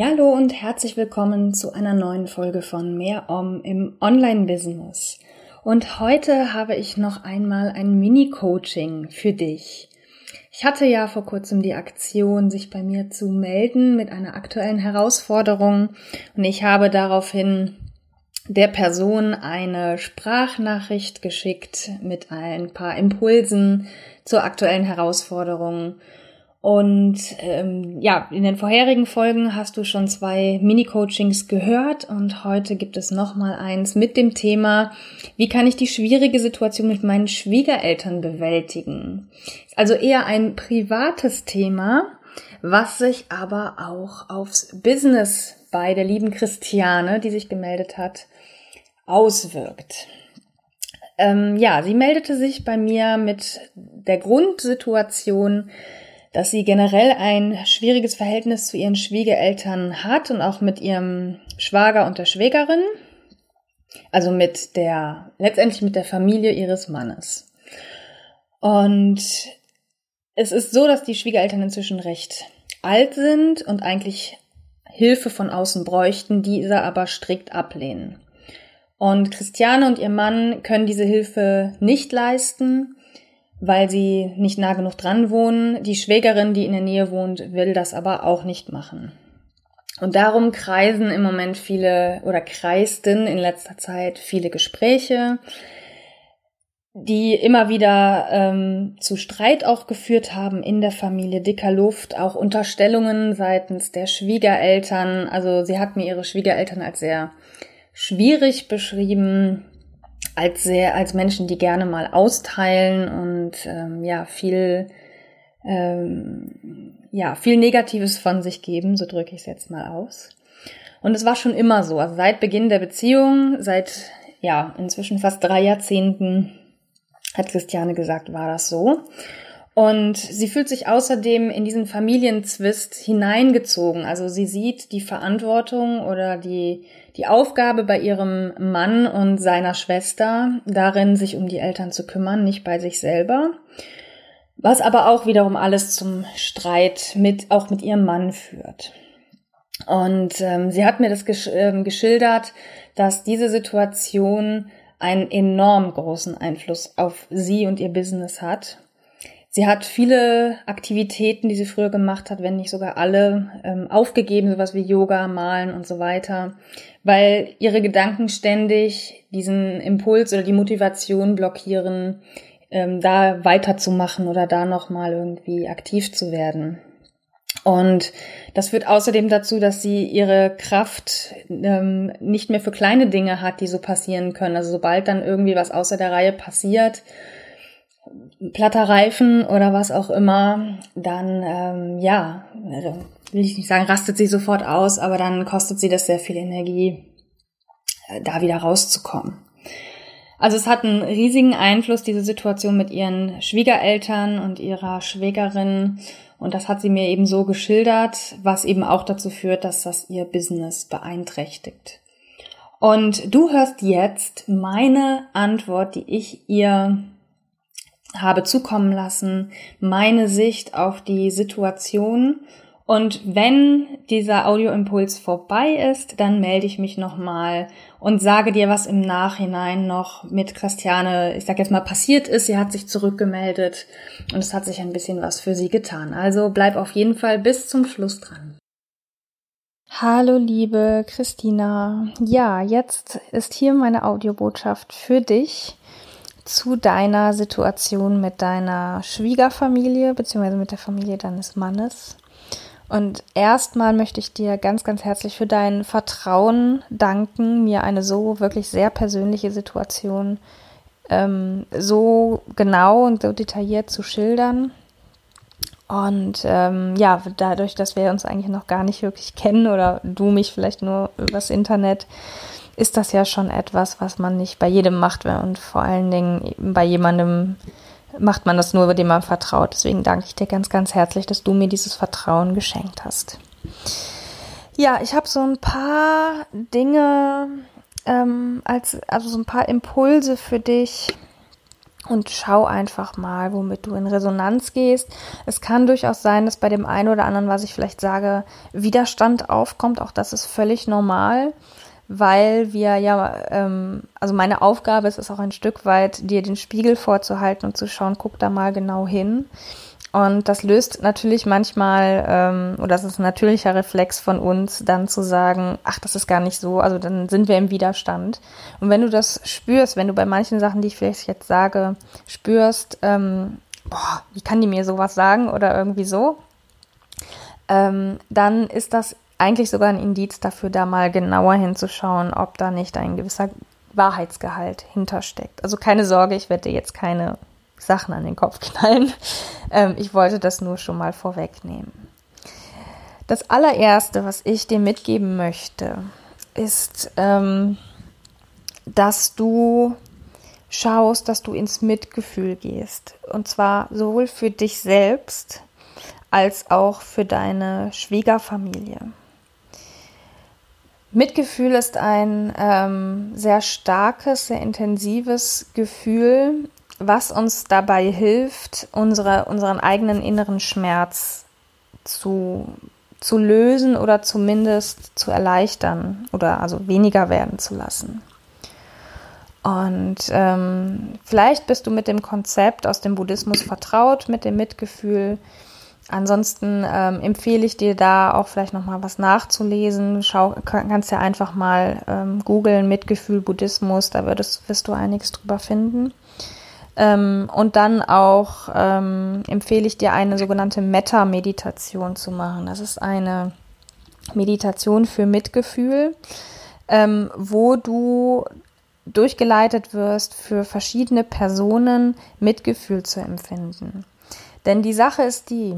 Ja, hallo und herzlich willkommen zu einer neuen Folge von Mehr Om im Online-Business. Und heute habe ich noch einmal ein Mini-Coaching für dich. Ich hatte ja vor kurzem die Aktion, sich bei mir zu melden mit einer aktuellen Herausforderung und ich habe daraufhin der Person eine Sprachnachricht geschickt mit ein paar Impulsen zur aktuellen Herausforderung. Und ähm, ja, in den vorherigen Folgen hast du schon zwei Mini-Coachings gehört und heute gibt es nochmal eins mit dem Thema, wie kann ich die schwierige Situation mit meinen Schwiegereltern bewältigen? Also eher ein privates Thema, was sich aber auch aufs Business bei der lieben Christiane, die sich gemeldet hat, auswirkt. Ähm, ja, sie meldete sich bei mir mit der Grundsituation, dass sie generell ein schwieriges Verhältnis zu ihren Schwiegereltern hat und auch mit ihrem Schwager und der Schwägerin, also mit der, letztendlich mit der Familie ihres Mannes. Und es ist so, dass die Schwiegereltern inzwischen recht alt sind und eigentlich Hilfe von außen bräuchten, diese aber strikt ablehnen. Und Christiane und ihr Mann können diese Hilfe nicht leisten, weil sie nicht nah genug dran wohnen. Die Schwägerin, die in der Nähe wohnt, will das aber auch nicht machen. Und darum kreisen im Moment viele oder kreisten in letzter Zeit viele Gespräche, die immer wieder ähm, zu Streit auch geführt haben in der Familie, dicker Luft, auch Unterstellungen seitens der Schwiegereltern. Also sie hat mir ihre Schwiegereltern als sehr schwierig beschrieben als sehr als Menschen, die gerne mal austeilen und ähm, ja viel ähm, ja viel Negatives von sich geben, so drücke ich es jetzt mal aus. Und es war schon immer so, also seit Beginn der Beziehung, seit ja inzwischen fast drei Jahrzehnten hat Christiane gesagt, war das so. Und sie fühlt sich außerdem in diesen Familienzwist hineingezogen. Also sie sieht die Verantwortung oder die, die Aufgabe bei ihrem Mann und seiner Schwester darin, sich um die Eltern zu kümmern, nicht bei sich selber. Was aber auch wiederum alles zum Streit mit, auch mit ihrem Mann führt. Und ähm, sie hat mir das gesch äh, geschildert, dass diese Situation einen enorm großen Einfluss auf sie und ihr Business hat Sie hat viele Aktivitäten, die sie früher gemacht hat, wenn nicht sogar alle, ähm, aufgegeben, sowas wie Yoga, Malen und so weiter, weil ihre Gedanken ständig diesen Impuls oder die Motivation blockieren, ähm, da weiterzumachen oder da nochmal irgendwie aktiv zu werden. Und das führt außerdem dazu, dass sie ihre Kraft ähm, nicht mehr für kleine Dinge hat, die so passieren können. Also sobald dann irgendwie was außer der Reihe passiert, platter Reifen oder was auch immer, dann ähm, ja, also will ich nicht sagen, rastet sie sofort aus, aber dann kostet sie das sehr viel Energie, äh, da wieder rauszukommen. Also es hat einen riesigen Einfluss, diese Situation mit ihren Schwiegereltern und ihrer Schwägerin. Und das hat sie mir eben so geschildert, was eben auch dazu führt, dass das ihr Business beeinträchtigt. Und du hörst jetzt meine Antwort, die ich ihr habe zukommen lassen, meine Sicht auf die Situation. Und wenn dieser Audioimpuls vorbei ist, dann melde ich mich nochmal und sage dir, was im Nachhinein noch mit Christiane, ich sag jetzt mal, passiert ist. Sie hat sich zurückgemeldet und es hat sich ein bisschen was für sie getan. Also bleib auf jeden Fall bis zum Schluss dran. Hallo liebe Christina. Ja, jetzt ist hier meine Audiobotschaft für dich zu deiner Situation mit deiner Schwiegerfamilie beziehungsweise mit der Familie deines Mannes. Und erstmal möchte ich dir ganz, ganz herzlich für dein Vertrauen danken, mir eine so wirklich sehr persönliche Situation ähm, so genau und so detailliert zu schildern. Und ähm, ja, dadurch, dass wir uns eigentlich noch gar nicht wirklich kennen oder du mich vielleicht nur übers Internet, ist das ja schon etwas, was man nicht bei jedem macht und vor allen Dingen bei jemandem macht man das nur, dem man vertraut. Deswegen danke ich dir ganz, ganz herzlich, dass du mir dieses Vertrauen geschenkt hast. Ja, ich habe so ein paar Dinge ähm, als also so ein paar Impulse für dich und schau einfach mal, womit du in Resonanz gehst. Es kann durchaus sein, dass bei dem einen oder anderen, was ich vielleicht sage, Widerstand aufkommt. Auch das ist völlig normal, weil wir ja, ähm, also meine Aufgabe ist es auch ein Stück weit, dir den Spiegel vorzuhalten und zu schauen, guck da mal genau hin. Und das löst natürlich manchmal, ähm, oder das ist ein natürlicher Reflex von uns, dann zu sagen, ach, das ist gar nicht so, also dann sind wir im Widerstand. Und wenn du das spürst, wenn du bei manchen Sachen, die ich vielleicht jetzt sage, spürst, ähm, boah, wie kann die mir sowas sagen oder irgendwie so, ähm, dann ist das eigentlich sogar ein Indiz dafür, da mal genauer hinzuschauen, ob da nicht ein gewisser Wahrheitsgehalt hintersteckt. Also keine Sorge, ich werde dir jetzt keine Sachen an den Kopf knallen. Ähm, ich wollte das nur schon mal vorwegnehmen. Das allererste, was ich dir mitgeben möchte, ist, ähm, dass du schaust, dass du ins Mitgefühl gehst. Und zwar sowohl für dich selbst als auch für deine Schwiegerfamilie. Mitgefühl ist ein ähm, sehr starkes, sehr intensives Gefühl, was uns dabei hilft, unsere, unseren eigenen inneren Schmerz zu, zu lösen oder zumindest zu erleichtern oder also weniger werden zu lassen. Und ähm, vielleicht bist du mit dem Konzept aus dem Buddhismus vertraut, mit dem Mitgefühl. Ansonsten ähm, empfehle ich dir da auch vielleicht noch mal was nachzulesen. Schau, kannst ja einfach mal ähm, googeln Mitgefühl Buddhismus, da würdest, wirst du einiges drüber finden. Ähm, und dann auch ähm, empfehle ich dir eine sogenannte Metta-Meditation zu machen. Das ist eine Meditation für Mitgefühl, ähm, wo du durchgeleitet wirst, für verschiedene Personen Mitgefühl zu empfinden. Denn die Sache ist die,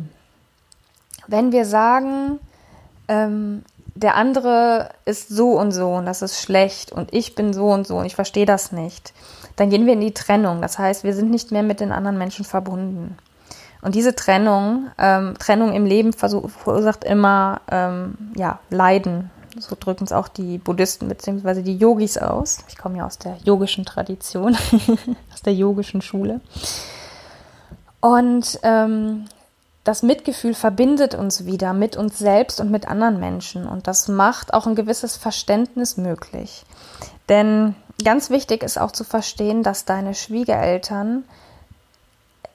wenn wir sagen, ähm, der andere ist so und so und das ist schlecht und ich bin so und so und ich verstehe das nicht, dann gehen wir in die Trennung. Das heißt, wir sind nicht mehr mit den anderen Menschen verbunden. Und diese Trennung, ähm, Trennung im Leben verursacht immer ähm, ja, Leiden. So drücken es auch die Buddhisten bzw. die Yogis aus. Ich komme ja aus der yogischen Tradition, aus der yogischen Schule. Und ähm, das Mitgefühl verbindet uns wieder mit uns selbst und mit anderen Menschen. Und das macht auch ein gewisses Verständnis möglich. Denn ganz wichtig ist auch zu verstehen, dass deine Schwiegereltern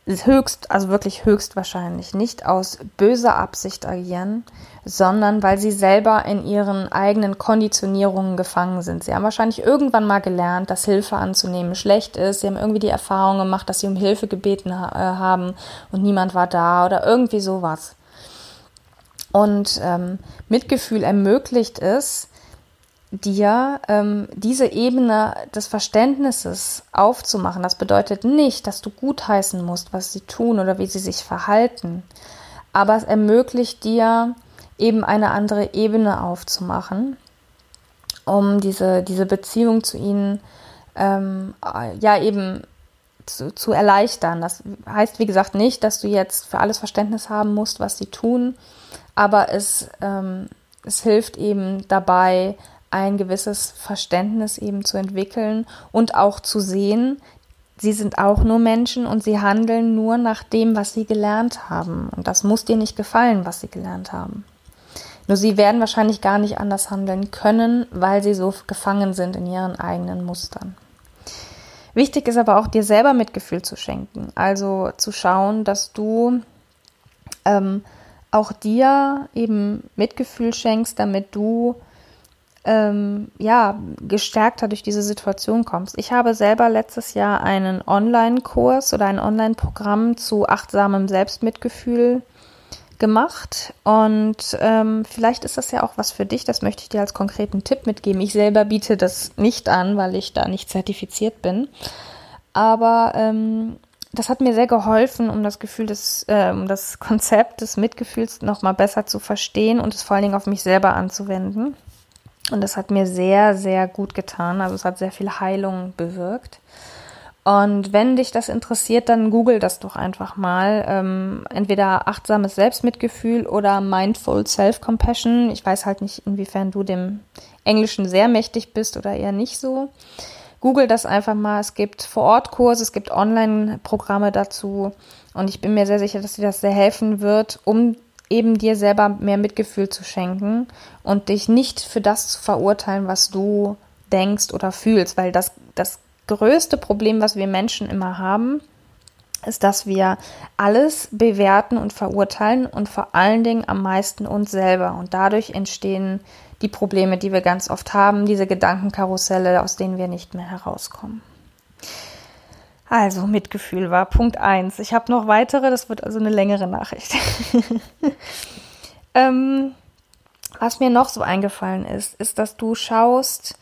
höchst, also wirklich höchstwahrscheinlich nicht aus böser Absicht agieren, sondern weil sie selber in ihren eigenen Konditionierungen gefangen sind. Sie haben wahrscheinlich irgendwann mal gelernt, dass Hilfe anzunehmen schlecht ist. Sie haben irgendwie die Erfahrung gemacht, dass sie um Hilfe gebeten ha äh, haben und niemand war da oder irgendwie sowas. Und ähm, Mitgefühl ermöglicht es, dir ähm, diese Ebene des Verständnisses aufzumachen. Das bedeutet nicht, dass du gutheißen musst, was sie tun oder wie sie sich verhalten, aber es ermöglicht dir eben eine andere Ebene aufzumachen, um diese, diese Beziehung zu ihnen ähm, ja eben zu, zu erleichtern. Das heißt, wie gesagt, nicht, dass du jetzt für alles Verständnis haben musst, was sie tun, aber es, ähm, es hilft eben dabei, ein gewisses Verständnis eben zu entwickeln und auch zu sehen, sie sind auch nur Menschen und sie handeln nur nach dem, was sie gelernt haben. Und das muss dir nicht gefallen, was sie gelernt haben. Nur sie werden wahrscheinlich gar nicht anders handeln können, weil sie so gefangen sind in ihren eigenen Mustern. Wichtig ist aber auch, dir selber Mitgefühl zu schenken. Also zu schauen, dass du ähm, auch dir eben Mitgefühl schenkst, damit du ähm, ja, gestärkter durch diese Situation kommst. Ich habe selber letztes Jahr einen Online-Kurs oder ein Online-Programm zu achtsamem Selbstmitgefühl gemacht und ähm, vielleicht ist das ja auch was für dich, das möchte ich dir als konkreten Tipp mitgeben. Ich selber biete das nicht an, weil ich da nicht zertifiziert bin, aber ähm, das hat mir sehr geholfen, um das Gefühl des, äh, um das Konzept des Mitgefühls noch mal besser zu verstehen und es vor allen Dingen auf mich selber anzuwenden. Und das hat mir sehr, sehr gut getan. Also es hat sehr viel Heilung bewirkt. Und wenn dich das interessiert, dann google das doch einfach mal. Ähm, entweder achtsames Selbstmitgefühl oder Mindful Self-Compassion. Ich weiß halt nicht, inwiefern du dem Englischen sehr mächtig bist oder eher nicht so. Google das einfach mal. Es gibt Vor-Ort-Kurse, es gibt Online-Programme dazu. Und ich bin mir sehr sicher, dass dir das sehr helfen wird, um eben dir selber mehr Mitgefühl zu schenken und dich nicht für das zu verurteilen, was du denkst oder fühlst, weil das, das größte Problem, was wir Menschen immer haben, ist, dass wir alles bewerten und verurteilen und vor allen Dingen am meisten uns selber. Und dadurch entstehen die Probleme, die wir ganz oft haben, diese Gedankenkarusselle, aus denen wir nicht mehr herauskommen. Also, Mitgefühl war Punkt 1. Ich habe noch weitere, das wird also eine längere Nachricht. ähm, was mir noch so eingefallen ist, ist, dass du schaust,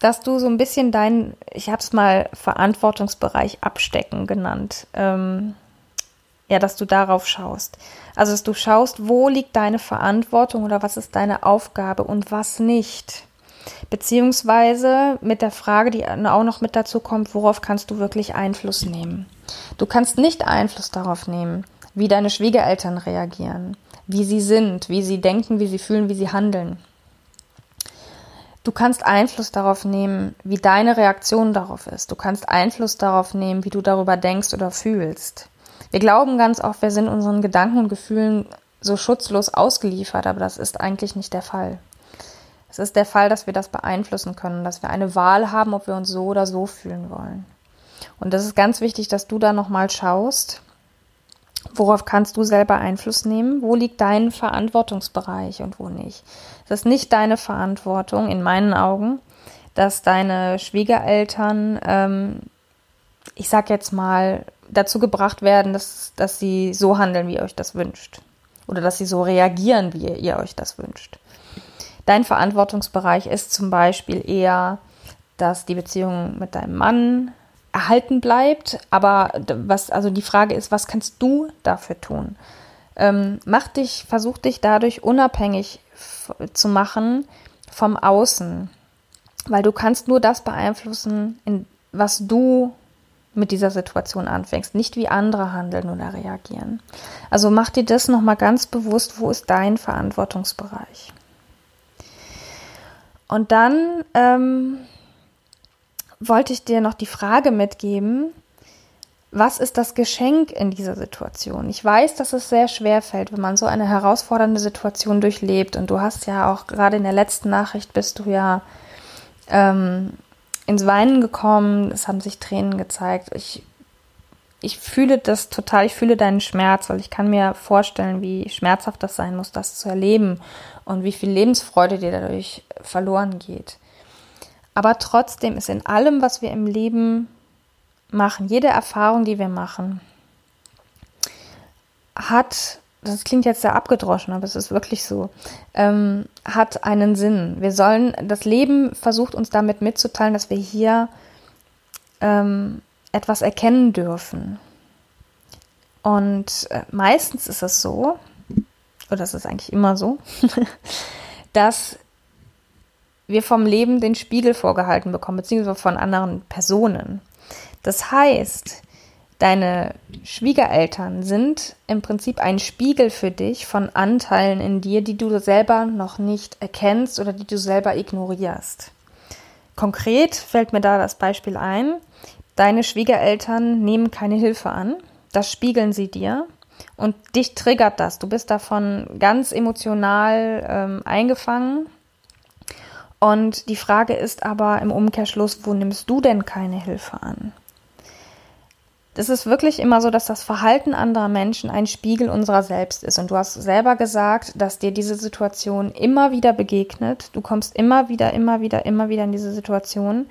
dass du so ein bisschen deinen, ich habe es mal Verantwortungsbereich abstecken genannt, ähm, ja, dass du darauf schaust. Also, dass du schaust, wo liegt deine Verantwortung oder was ist deine Aufgabe und was nicht. Beziehungsweise mit der Frage, die auch noch mit dazu kommt, worauf kannst du wirklich Einfluss nehmen? Du kannst nicht Einfluss darauf nehmen, wie deine Schwiegereltern reagieren, wie sie sind, wie sie denken, wie sie fühlen, wie sie handeln. Du kannst Einfluss darauf nehmen, wie deine Reaktion darauf ist. Du kannst Einfluss darauf nehmen, wie du darüber denkst oder fühlst. Wir glauben ganz oft, wir sind unseren Gedanken und Gefühlen so schutzlos ausgeliefert, aber das ist eigentlich nicht der Fall. Es ist der Fall, dass wir das beeinflussen können, dass wir eine Wahl haben, ob wir uns so oder so fühlen wollen. Und das ist ganz wichtig, dass du da nochmal schaust, worauf kannst du selber Einfluss nehmen, wo liegt dein Verantwortungsbereich und wo nicht. Es ist nicht deine Verantwortung, in meinen Augen, dass deine Schwiegereltern, ähm, ich sag jetzt mal, dazu gebracht werden, dass, dass sie so handeln, wie ihr euch das wünscht. Oder dass sie so reagieren, wie ihr, ihr euch das wünscht. Dein Verantwortungsbereich ist zum Beispiel eher, dass die Beziehung mit deinem Mann erhalten bleibt. Aber was, also die Frage ist, was kannst du dafür tun? Ähm, mach dich, versuch dich dadurch unabhängig zu machen vom Außen. Weil du kannst nur das beeinflussen, in, was du mit dieser Situation anfängst, nicht wie andere handeln oder reagieren. Also mach dir das nochmal ganz bewusst, wo ist dein Verantwortungsbereich? Und dann ähm, wollte ich dir noch die Frage mitgeben, was ist das Geschenk in dieser Situation? Ich weiß, dass es sehr schwer fällt, wenn man so eine herausfordernde Situation durchlebt. Und du hast ja auch gerade in der letzten Nachricht bist du ja ähm, ins Weinen gekommen. Es haben sich Tränen gezeigt. Ich, ich fühle das total. Ich fühle deinen Schmerz, weil ich kann mir vorstellen, wie schmerzhaft das sein muss, das zu erleben und wie viel Lebensfreude dir dadurch verloren geht. Aber trotzdem ist in allem, was wir im Leben machen, jede Erfahrung, die wir machen, hat, das klingt jetzt sehr abgedroschen, aber es ist wirklich so, ähm, hat einen Sinn. Wir sollen, das Leben versucht uns damit mitzuteilen, dass wir hier ähm, etwas erkennen dürfen. Und äh, meistens ist es so, oder das ist eigentlich immer so, dass wir vom Leben den Spiegel vorgehalten bekommen, beziehungsweise von anderen Personen. Das heißt, deine Schwiegereltern sind im Prinzip ein Spiegel für dich von Anteilen in dir, die du selber noch nicht erkennst oder die du selber ignorierst. Konkret fällt mir da das Beispiel ein, deine Schwiegereltern nehmen keine Hilfe an, das spiegeln sie dir und dich triggert das. Du bist davon ganz emotional ähm, eingefangen. Und die Frage ist aber im Umkehrschluss, wo nimmst du denn keine Hilfe an? Es ist wirklich immer so, dass das Verhalten anderer Menschen ein Spiegel unserer selbst ist. Und du hast selber gesagt, dass dir diese Situation immer wieder begegnet. Du kommst immer wieder, immer wieder, immer wieder in diese Situation.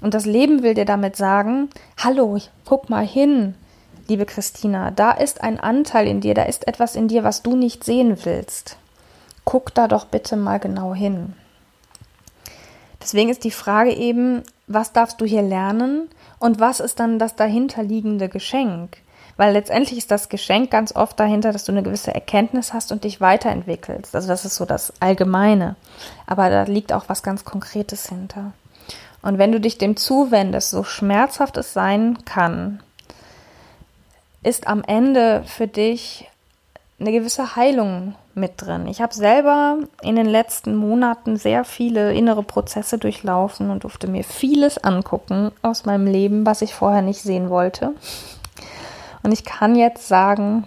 Und das Leben will dir damit sagen, hallo, guck mal hin liebe Christina, da ist ein Anteil in dir, da ist etwas in dir, was du nicht sehen willst. Guck da doch bitte mal genau hin. Deswegen ist die Frage eben, was darfst du hier lernen und was ist dann das dahinterliegende Geschenk? Weil letztendlich ist das Geschenk ganz oft dahinter, dass du eine gewisse Erkenntnis hast und dich weiterentwickelst. Also das ist so das Allgemeine. Aber da liegt auch was ganz Konkretes hinter. Und wenn du dich dem zuwendest, so schmerzhaft es sein kann, ist am Ende für dich eine gewisse Heilung mit drin. Ich habe selber in den letzten Monaten sehr viele innere Prozesse durchlaufen und durfte mir vieles angucken aus meinem Leben, was ich vorher nicht sehen wollte. Und ich kann jetzt sagen,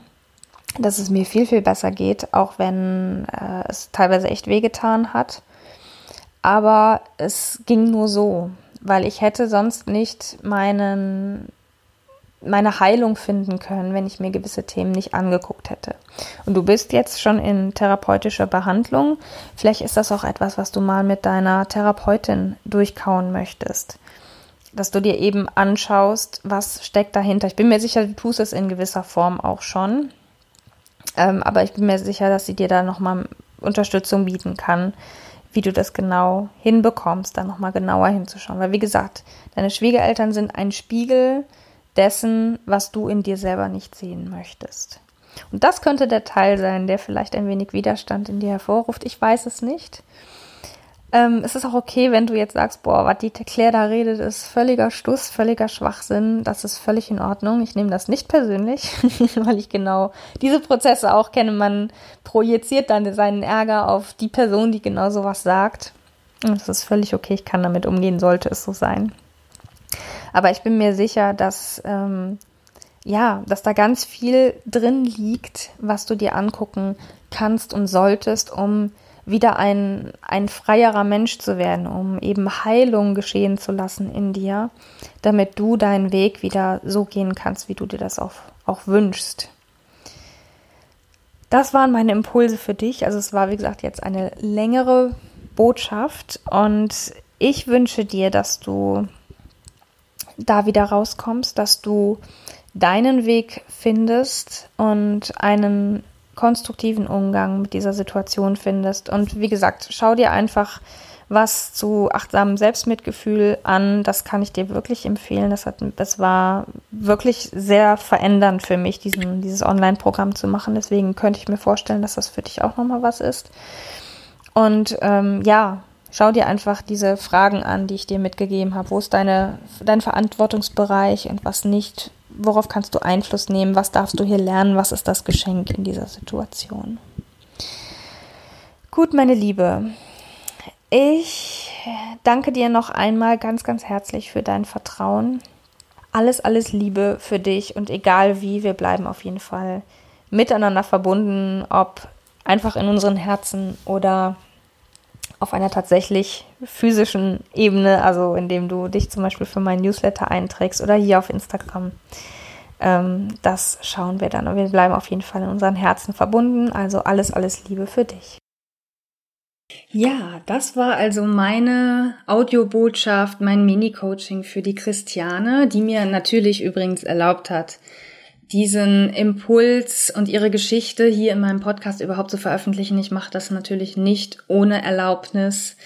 dass es mir viel, viel besser geht, auch wenn äh, es teilweise echt wehgetan hat. Aber es ging nur so, weil ich hätte sonst nicht meinen meine Heilung finden können, wenn ich mir gewisse Themen nicht angeguckt hätte. Und du bist jetzt schon in therapeutischer Behandlung. Vielleicht ist das auch etwas, was du mal mit deiner Therapeutin durchkauen möchtest. Dass du dir eben anschaust, was steckt dahinter. Ich bin mir sicher, du tust es in gewisser Form auch schon. Ähm, aber ich bin mir sicher, dass sie dir da nochmal Unterstützung bieten kann, wie du das genau hinbekommst, da nochmal genauer hinzuschauen. Weil wie gesagt, deine Schwiegereltern sind ein Spiegel dessen, was du in dir selber nicht sehen möchtest. Und das könnte der Teil sein, der vielleicht ein wenig Widerstand in dir hervorruft. Ich weiß es nicht. Ähm, es ist auch okay, wenn du jetzt sagst, boah, was die Claire da redet, ist völliger Stuss, völliger Schwachsinn. Das ist völlig in Ordnung. Ich nehme das nicht persönlich, weil ich genau diese Prozesse auch kenne. Man projiziert dann seinen Ärger auf die Person, die genau sowas sagt. Und das ist völlig okay. Ich kann damit umgehen, sollte es so sein. Aber ich bin mir sicher, dass ähm, ja, dass da ganz viel drin liegt, was du dir angucken kannst und solltest, um wieder ein, ein freierer Mensch zu werden, um eben Heilung geschehen zu lassen in dir, damit du deinen Weg wieder so gehen kannst, wie du dir das auch, auch wünschst. Das waren meine Impulse für dich. Also es war, wie gesagt, jetzt eine längere Botschaft und ich wünsche dir, dass du da wieder rauskommst, dass du deinen Weg findest und einen konstruktiven Umgang mit dieser Situation findest. Und wie gesagt, schau dir einfach was zu achtsamem Selbstmitgefühl an. Das kann ich dir wirklich empfehlen. Das, hat, das war wirklich sehr verändernd für mich, diesen, dieses Online-Programm zu machen. Deswegen könnte ich mir vorstellen, dass das für dich auch nochmal was ist. Und ähm, ja, schau dir einfach diese Fragen an, die ich dir mitgegeben habe. Wo ist deine, dein Verantwortungsbereich und was nicht? Worauf kannst du Einfluss nehmen? Was darfst du hier lernen? Was ist das Geschenk in dieser Situation? Gut, meine Liebe. Ich danke dir noch einmal ganz, ganz herzlich für dein Vertrauen. Alles, alles Liebe für dich und egal wie, wir bleiben auf jeden Fall miteinander verbunden, ob einfach in unseren Herzen oder auf einer tatsächlich physischen Ebene, also indem du dich zum Beispiel für meinen Newsletter einträgst oder hier auf Instagram. Ähm, das schauen wir dann. Und wir bleiben auf jeden Fall in unseren Herzen verbunden. Also alles, alles Liebe für dich. Ja, das war also meine Audiobotschaft, mein Mini-Coaching für die Christiane, die mir natürlich übrigens erlaubt hat, diesen Impuls und ihre Geschichte hier in meinem Podcast überhaupt zu veröffentlichen. Ich mache das natürlich nicht ohne Erlaubnis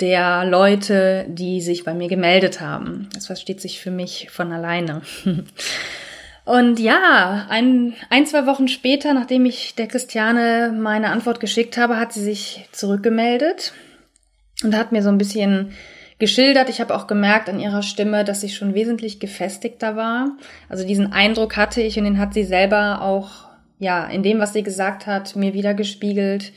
der Leute, die sich bei mir gemeldet haben. Das versteht sich für mich von alleine. Und ja, ein, ein, zwei Wochen später, nachdem ich der Christiane meine Antwort geschickt habe, hat sie sich zurückgemeldet und hat mir so ein bisschen geschildert. Ich habe auch gemerkt an ihrer Stimme, dass sie schon wesentlich gefestigter war. Also diesen Eindruck hatte ich und den hat sie selber auch, ja, in dem, was sie gesagt hat, mir wieder gespiegelt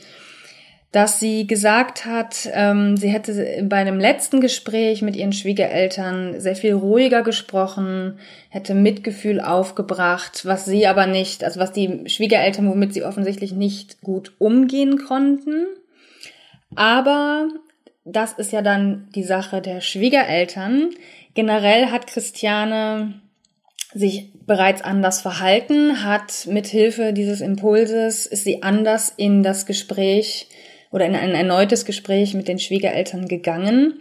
dass sie gesagt hat, ähm, sie hätte bei einem letzten Gespräch mit ihren Schwiegereltern sehr viel ruhiger gesprochen, hätte Mitgefühl aufgebracht, was sie aber nicht, also was die Schwiegereltern, womit sie offensichtlich nicht gut umgehen konnten. Aber das ist ja dann die Sache der Schwiegereltern. Generell hat Christiane sich bereits anders verhalten, hat mit Hilfe dieses Impulses ist sie anders in das Gespräch oder in ein erneutes Gespräch mit den Schwiegereltern gegangen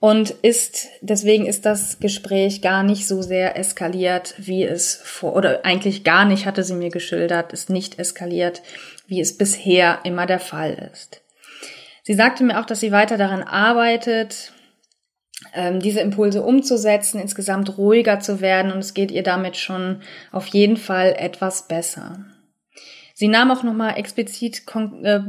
und ist deswegen ist das Gespräch gar nicht so sehr eskaliert, wie es vor oder eigentlich gar nicht hatte sie mir geschildert, ist nicht eskaliert, wie es bisher immer der Fall ist. Sie sagte mir auch, dass sie weiter daran arbeitet, ähm, diese Impulse umzusetzen, insgesamt ruhiger zu werden. Und es geht ihr damit schon auf jeden Fall etwas besser. Sie nahm auch nochmal explizit äh,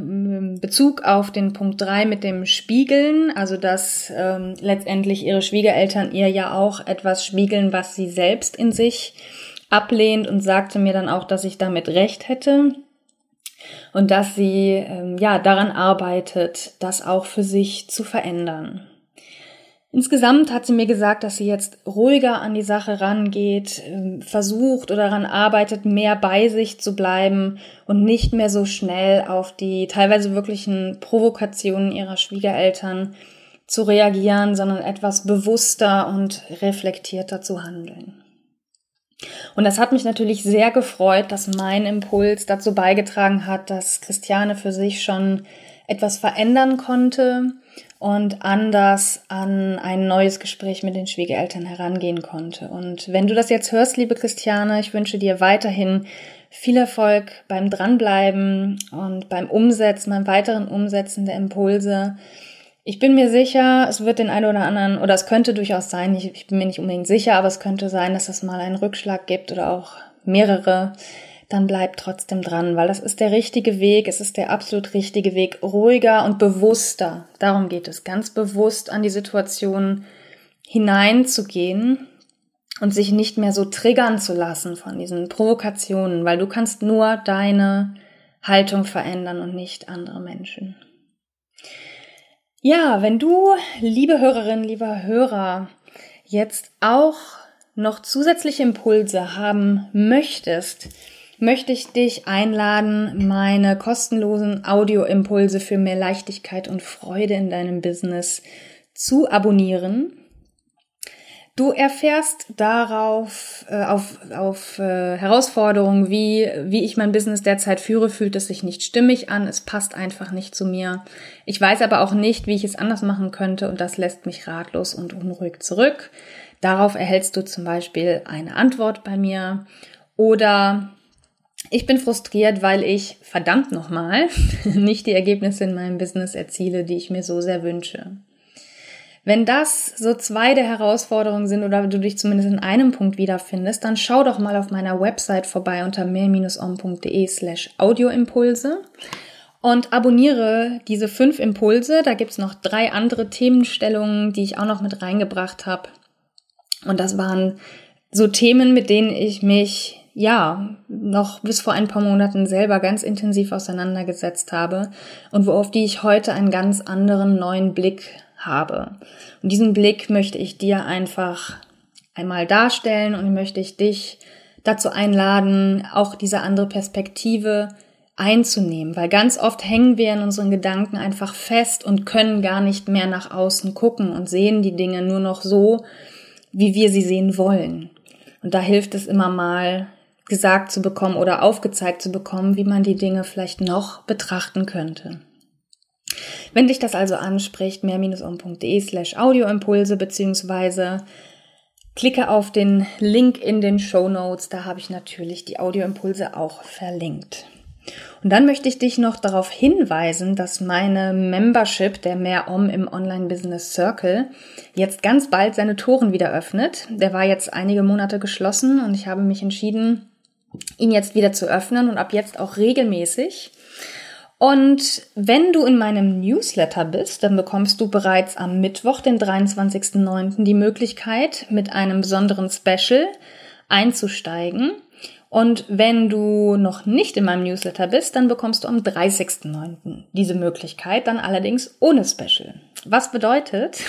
Bezug auf den Punkt drei mit dem Spiegeln, also dass ähm, letztendlich ihre Schwiegereltern ihr ja auch etwas spiegeln, was sie selbst in sich ablehnt und sagte mir dann auch, dass ich damit recht hätte und dass sie ähm, ja daran arbeitet, das auch für sich zu verändern. Insgesamt hat sie mir gesagt, dass sie jetzt ruhiger an die Sache rangeht, ähm, versucht oder daran arbeitet, mehr bei sich zu bleiben und nicht mehr so schnell auf die teilweise wirklichen Provokationen ihrer Schwiegereltern zu reagieren, sondern etwas bewusster und reflektierter zu handeln. Und das hat mich natürlich sehr gefreut, dass mein Impuls dazu beigetragen hat, dass Christiane für sich schon etwas verändern konnte und anders an ein neues Gespräch mit den Schwiegereltern herangehen konnte. Und wenn du das jetzt hörst, liebe Christiane, ich wünsche dir weiterhin viel Erfolg beim Dranbleiben und beim Umsetzen, beim weiteren Umsetzen der Impulse. Ich bin mir sicher, es wird den einen oder anderen, oder es könnte durchaus sein, ich, ich bin mir nicht unbedingt sicher, aber es könnte sein, dass es mal einen Rückschlag gibt oder auch mehrere dann bleib trotzdem dran, weil das ist der richtige Weg, es ist der absolut richtige Weg, ruhiger und bewusster. Darum geht es, ganz bewusst an die Situation hineinzugehen und sich nicht mehr so triggern zu lassen von diesen Provokationen, weil du kannst nur deine Haltung verändern und nicht andere Menschen. Ja, wenn du, liebe Hörerin, lieber Hörer, jetzt auch noch zusätzliche Impulse haben möchtest, möchte ich dich einladen, meine kostenlosen Audioimpulse für mehr Leichtigkeit und Freude in deinem Business zu abonnieren. Du erfährst darauf äh, auf, auf äh, Herausforderungen wie wie ich mein Business derzeit führe, fühlt es sich nicht stimmig an, es passt einfach nicht zu mir. Ich weiß aber auch nicht, wie ich es anders machen könnte und das lässt mich ratlos und unruhig zurück. Darauf erhältst du zum Beispiel eine Antwort bei mir oder ich bin frustriert, weil ich verdammt nochmal nicht die Ergebnisse in meinem Business erziele, die ich mir so sehr wünsche. Wenn das so zwei der Herausforderungen sind oder du dich zumindest in einem Punkt wiederfindest, dann schau doch mal auf meiner Website vorbei unter mehr-om.de slash Audioimpulse und abonniere diese fünf Impulse. Da gibt's noch drei andere Themenstellungen, die ich auch noch mit reingebracht habe. Und das waren so Themen, mit denen ich mich ja, noch bis vor ein paar Monaten selber ganz intensiv auseinandergesetzt habe und worauf die ich heute einen ganz anderen neuen Blick habe. Und diesen Blick möchte ich dir einfach einmal darstellen und möchte ich dich dazu einladen, auch diese andere Perspektive einzunehmen, weil ganz oft hängen wir in unseren Gedanken einfach fest und können gar nicht mehr nach außen gucken und sehen die Dinge nur noch so, wie wir sie sehen wollen. Und da hilft es immer mal, gesagt zu bekommen oder aufgezeigt zu bekommen, wie man die Dinge vielleicht noch betrachten könnte. Wenn dich das also anspricht, mehr-um.de slash Audioimpulse beziehungsweise klicke auf den Link in den Show Notes, da habe ich natürlich die Audioimpulse auch verlinkt. Und dann möchte ich dich noch darauf hinweisen, dass meine Membership, der Mehr Om im Online Business Circle, jetzt ganz bald seine Toren wieder öffnet. Der war jetzt einige Monate geschlossen und ich habe mich entschieden, ihn jetzt wieder zu öffnen und ab jetzt auch regelmäßig. Und wenn du in meinem Newsletter bist, dann bekommst du bereits am Mittwoch, den 23.09., die Möglichkeit, mit einem besonderen Special einzusteigen. Und wenn du noch nicht in meinem Newsletter bist, dann bekommst du am 30.09. diese Möglichkeit, dann allerdings ohne Special. Was bedeutet,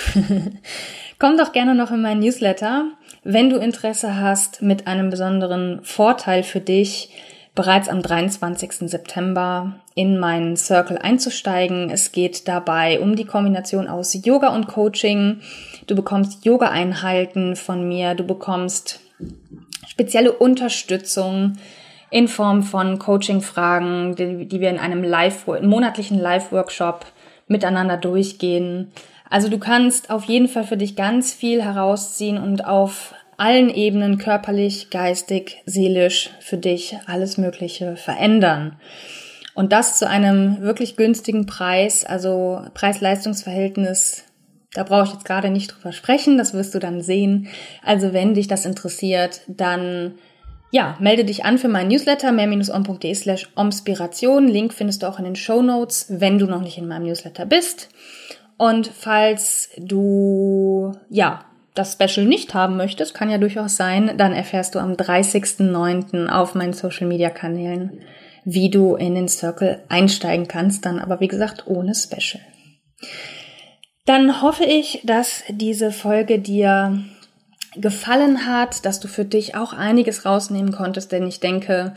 komm doch gerne noch in meinen Newsletter, wenn du Interesse hast, mit einem besonderen Vorteil für dich bereits am 23. September in meinen Circle einzusteigen. Es geht dabei um die Kombination aus Yoga und Coaching. Du bekommst Yoga-Einheiten von mir, du bekommst spezielle Unterstützung in Form von Coaching-Fragen, die, wir in einem Live, monatlichen Live-Workshop miteinander durchgehen. Also du kannst auf jeden Fall für dich ganz viel herausziehen und auf allen Ebenen körperlich, geistig, seelisch für dich alles Mögliche verändern. Und das zu einem wirklich günstigen Preis, also Preis-Leistungs-Verhältnis Da brauche ich jetzt gerade nicht drüber sprechen, das wirst du dann sehen. Also wenn dich das interessiert, dann ja, melde dich an für meinen Newsletter mehr-om.de slash omspiration. Link findest du auch in den Show Notes, wenn du noch nicht in meinem Newsletter bist. Und falls du, ja, das Special nicht haben möchtest, kann ja durchaus sein, dann erfährst du am 30.09. auf meinen Social Media Kanälen, wie du in den Circle einsteigen kannst, dann aber wie gesagt ohne Special. Dann hoffe ich, dass diese Folge dir gefallen hat, dass du für dich auch einiges rausnehmen konntest, denn ich denke,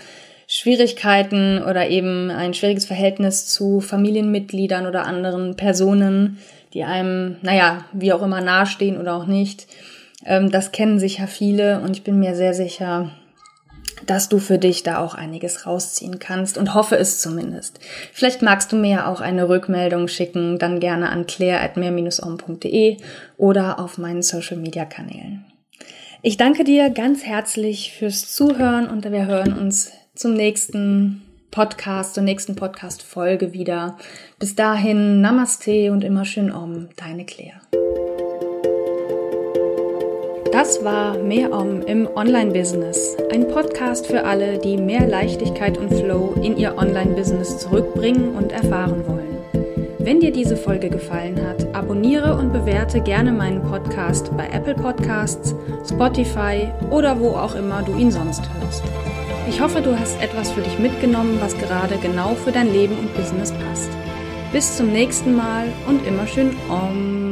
Schwierigkeiten oder eben ein schwieriges Verhältnis zu Familienmitgliedern oder anderen Personen, die einem, naja, wie auch immer nahestehen oder auch nicht, ähm, das kennen sicher viele und ich bin mir sehr sicher, dass du für dich da auch einiges rausziehen kannst und hoffe es zumindest. Vielleicht magst du mir auch eine Rückmeldung schicken, dann gerne an claire.mehr-om.de oder auf meinen Social Media Kanälen. Ich danke dir ganz herzlich fürs Zuhören und wir hören uns zum nächsten Podcast, zur nächsten Podcast-Folge wieder. Bis dahin, Namaste und immer schön Om, deine Claire. Das war Mehr Om im Online-Business. Ein Podcast für alle, die mehr Leichtigkeit und Flow in ihr Online-Business zurückbringen und erfahren wollen. Wenn dir diese Folge gefallen hat, abonniere und bewerte gerne meinen Podcast bei Apple Podcasts, Spotify oder wo auch immer du ihn sonst hörst. Ich hoffe, du hast etwas für dich mitgenommen, was gerade genau für dein Leben und Business passt. Bis zum nächsten Mal und immer schön Om.